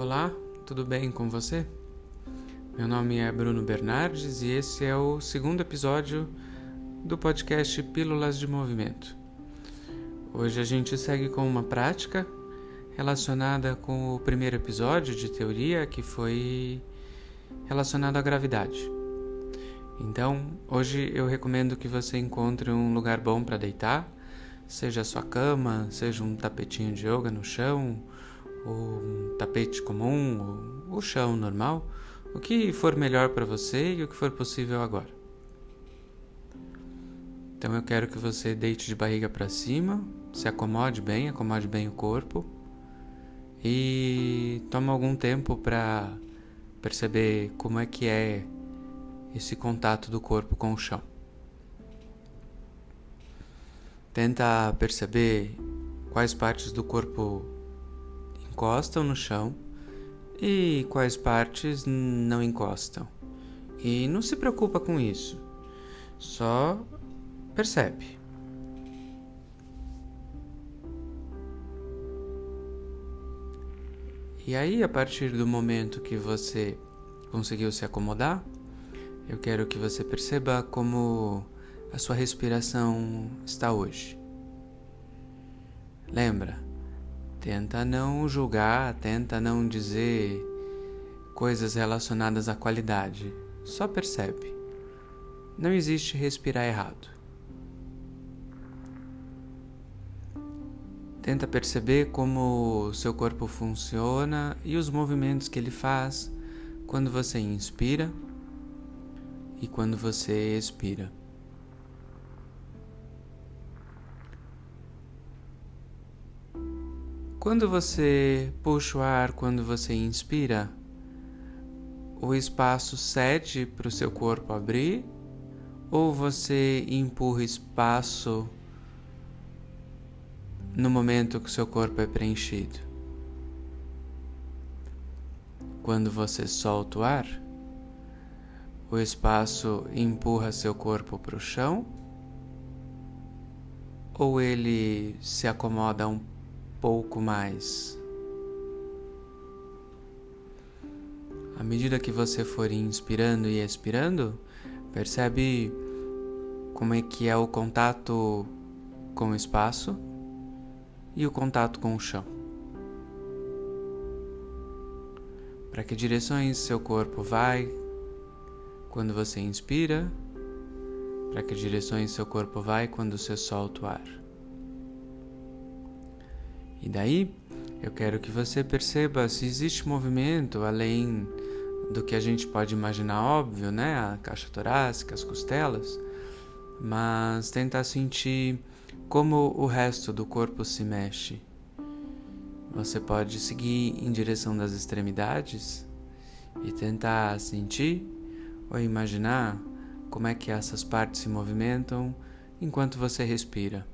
Olá, tudo bem com você? Meu nome é Bruno Bernardes e esse é o segundo episódio do podcast Pílulas de Movimento. Hoje a gente segue com uma prática relacionada com o primeiro episódio de teoria que foi relacionado à gravidade. Então, hoje eu recomendo que você encontre um lugar bom para deitar, seja a sua cama, seja um tapetinho de yoga no chão, ou um tapete comum, ou o chão normal, o que for melhor para você e o que for possível agora. Então eu quero que você deite de barriga para cima, se acomode bem, acomode bem o corpo e tome algum tempo para perceber como é que é esse contato do corpo com o chão. Tenta perceber quais partes do corpo encostam no chão e quais partes não encostam. E não se preocupa com isso. Só percebe. E aí, a partir do momento que você conseguiu se acomodar, eu quero que você perceba como a sua respiração está hoje. Lembra? Tenta não julgar, tenta não dizer coisas relacionadas à qualidade. Só percebe. Não existe respirar errado. Tenta perceber como seu corpo funciona e os movimentos que ele faz quando você inspira e quando você expira. Quando você puxa o ar, quando você inspira, o espaço cede para o seu corpo abrir ou você empurra espaço no momento que o seu corpo é preenchido? Quando você solta o ar, o espaço empurra seu corpo para o chão ou ele se acomoda um pouco mais? À medida que você for inspirando e expirando, percebe como é que é o contato com o espaço e o contato com o chão. Para que direções seu corpo vai quando você inspira, para que direções seu corpo vai quando você solta o ar. E daí, eu quero que você perceba se existe movimento além do que a gente pode imaginar óbvio, né? A caixa torácica, as costelas, mas tentar sentir como o resto do corpo se mexe. Você pode seguir em direção das extremidades e tentar sentir ou imaginar como é que essas partes se movimentam enquanto você respira.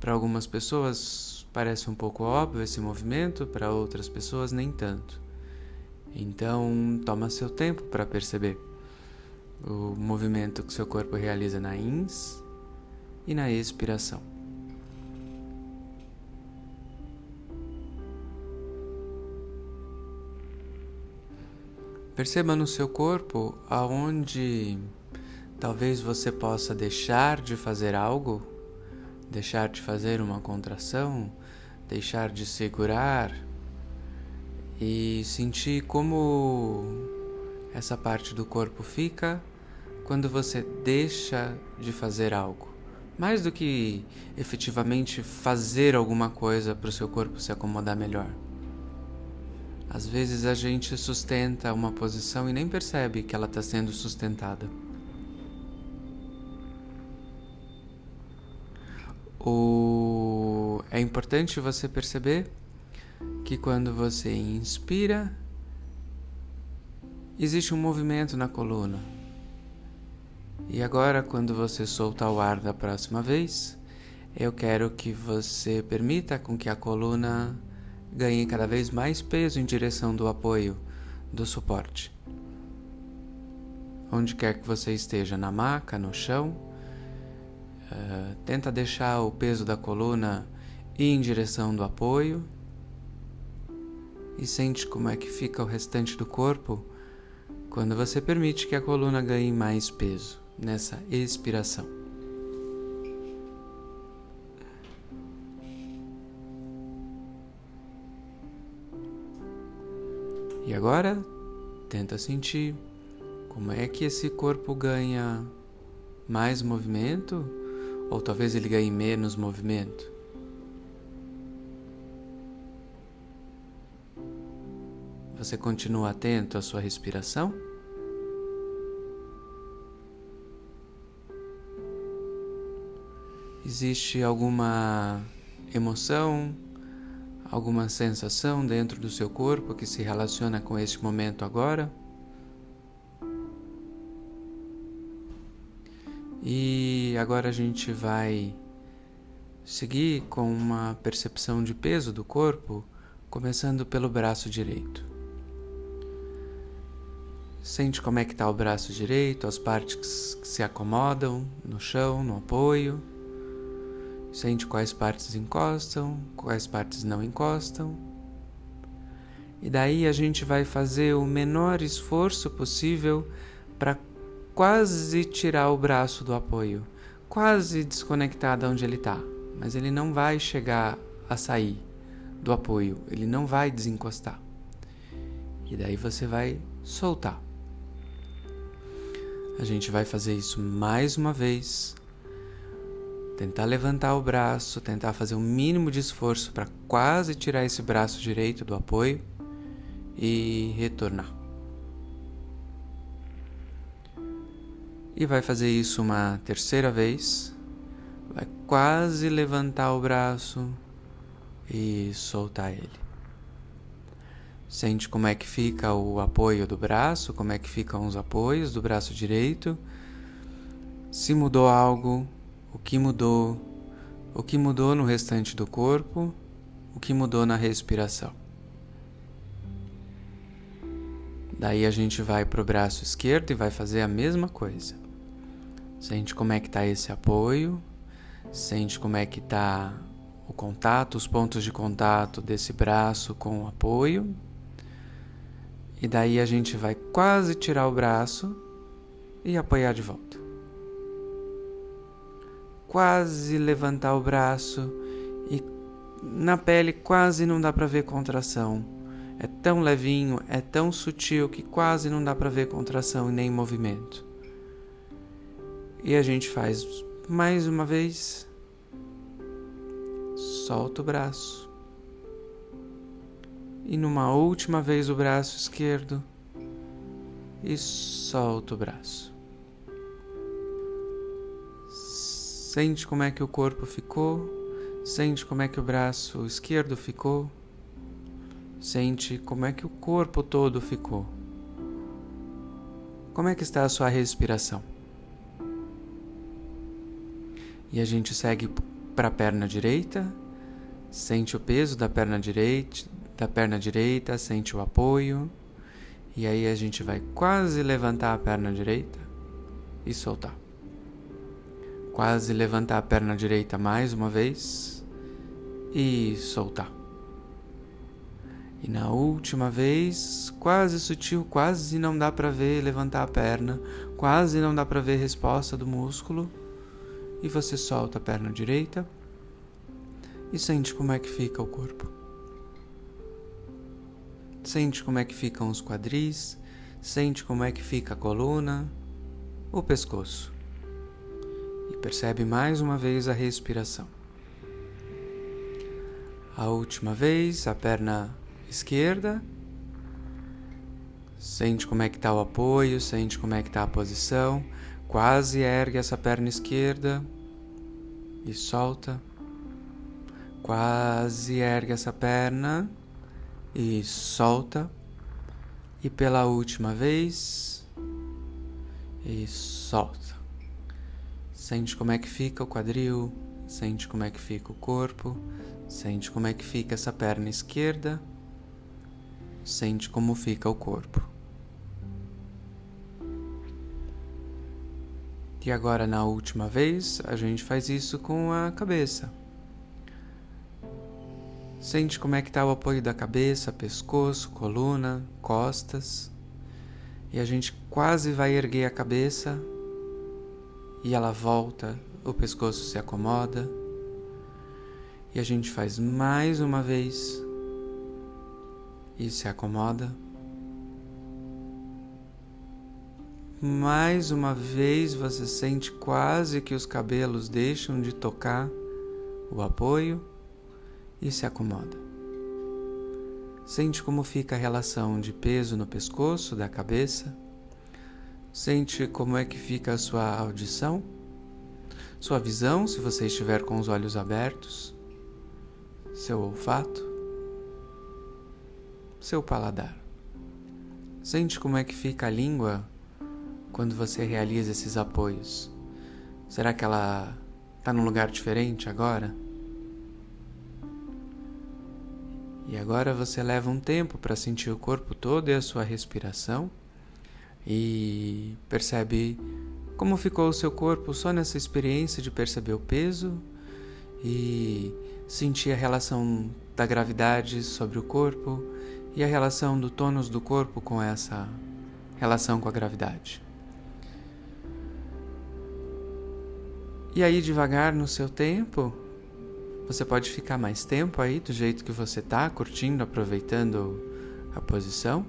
Para algumas pessoas parece um pouco óbvio esse movimento, para outras pessoas nem tanto. Então, toma seu tempo para perceber o movimento que seu corpo realiza na ins e na expiração. Perceba no seu corpo aonde talvez você possa deixar de fazer algo, deixar de fazer uma contração, deixar de segurar e sentir como essa parte do corpo fica quando você deixa de fazer algo. Mais do que efetivamente fazer alguma coisa para o seu corpo se acomodar melhor. Às vezes a gente sustenta uma posição e nem percebe que ela está sendo sustentada. O... É importante você perceber que quando você inspira, existe um movimento na coluna. E agora, quando você soltar o ar da próxima vez, eu quero que você permita com que a coluna ganhe cada vez mais peso em direção do apoio, do suporte. Onde quer que você esteja, na maca, no chão, uh, tenta deixar o peso da coluna ir em direção do apoio e sente como é que fica o restante do corpo quando você permite que a coluna ganhe mais peso nessa expiração. E agora, tenta sentir como é que esse corpo ganha mais movimento ou talvez ele ganhe menos movimento. Você continua atento à sua respiração? Existe alguma emoção, alguma sensação dentro do seu corpo que se relaciona com este momento agora? E agora a gente vai seguir com uma percepção de peso do corpo, começando pelo braço direito. Sente como é que está o braço direito, as partes que se acomodam no chão, no apoio. Sente quais partes encostam, quais partes não encostam. E daí a gente vai fazer o menor esforço possível para quase tirar o braço do apoio, quase desconectar de onde ele está. Mas ele não vai chegar a sair do apoio, ele não vai desencostar. E daí você vai soltar. A gente vai fazer isso mais uma vez. Tentar levantar o braço, tentar fazer o mínimo de esforço para quase tirar esse braço direito do apoio e retornar. E vai fazer isso uma terceira vez. Vai quase levantar o braço e soltar ele. Sente como é que fica o apoio do braço, como é que ficam os apoios do braço direito. Se mudou algo, o que mudou, o que mudou no restante do corpo, o que mudou na respiração. Daí a gente vai para o braço esquerdo e vai fazer a mesma coisa. Sente como é que está esse apoio, sente como é que está o contato, os pontos de contato desse braço com o apoio e daí a gente vai quase tirar o braço e apoiar de volta. Quase levantar o braço e na pele quase não dá para ver contração. É tão levinho, é tão sutil que quase não dá para ver contração e nem movimento. E a gente faz mais uma vez. Solta o braço e numa última vez o braço esquerdo e solta o braço. Sente como é que o corpo ficou, sente como é que o braço esquerdo ficou, sente como é que o corpo todo ficou. Como é que está a sua respiração? E a gente segue para a perna direita, sente o peso da perna direita, da perna direita, sente o apoio. E aí a gente vai quase levantar a perna direita e soltar. Quase levantar a perna direita mais uma vez e soltar. E na última vez, quase sutil, quase não dá para ver levantar a perna, quase não dá para ver resposta do músculo. E você solta a perna direita e sente como é que fica o corpo. Sente como é que ficam os quadris, sente como é que fica a coluna, o pescoço. E percebe mais uma vez a respiração. A última vez, a perna esquerda. Sente como é que está o apoio, sente como é que está a posição. Quase ergue essa perna esquerda e solta. Quase ergue essa perna e solta. E pela última vez e solta. Sente como é que fica o quadril, sente como é que fica o corpo, sente como é que fica essa perna esquerda, sente como fica o corpo. E agora, na última vez, a gente faz isso com a cabeça. Sente como é que está o apoio da cabeça, pescoço, coluna, costas. E a gente quase vai erguer a cabeça e ela volta, o pescoço se acomoda. E a gente faz mais uma vez e se acomoda. Mais uma vez você sente quase que os cabelos deixam de tocar o apoio e se acomoda. Sente como fica a relação de peso no pescoço, da cabeça. Sente como é que fica a sua audição, sua visão, se você estiver com os olhos abertos, seu olfato, seu paladar. Sente como é que fica a língua quando você realiza esses apoios? Será que ela está num lugar diferente agora? E agora você leva um tempo para sentir o corpo todo e a sua respiração e percebe como ficou o seu corpo só nessa experiência de perceber o peso e sentir a relação da gravidade sobre o corpo e a relação do tônus do corpo com essa relação com a gravidade. E aí, devagar no seu tempo, você pode ficar mais tempo aí do jeito que você tá, curtindo, aproveitando a posição.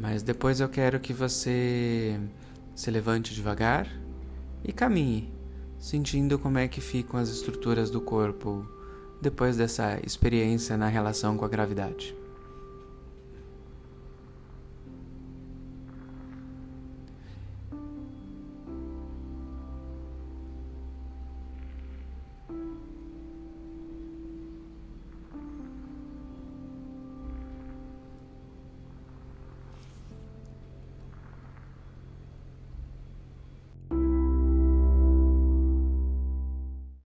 Mas depois eu quero que você se levante devagar e caminhe, sentindo como é que ficam as estruturas do corpo depois dessa experiência na relação com a gravidade.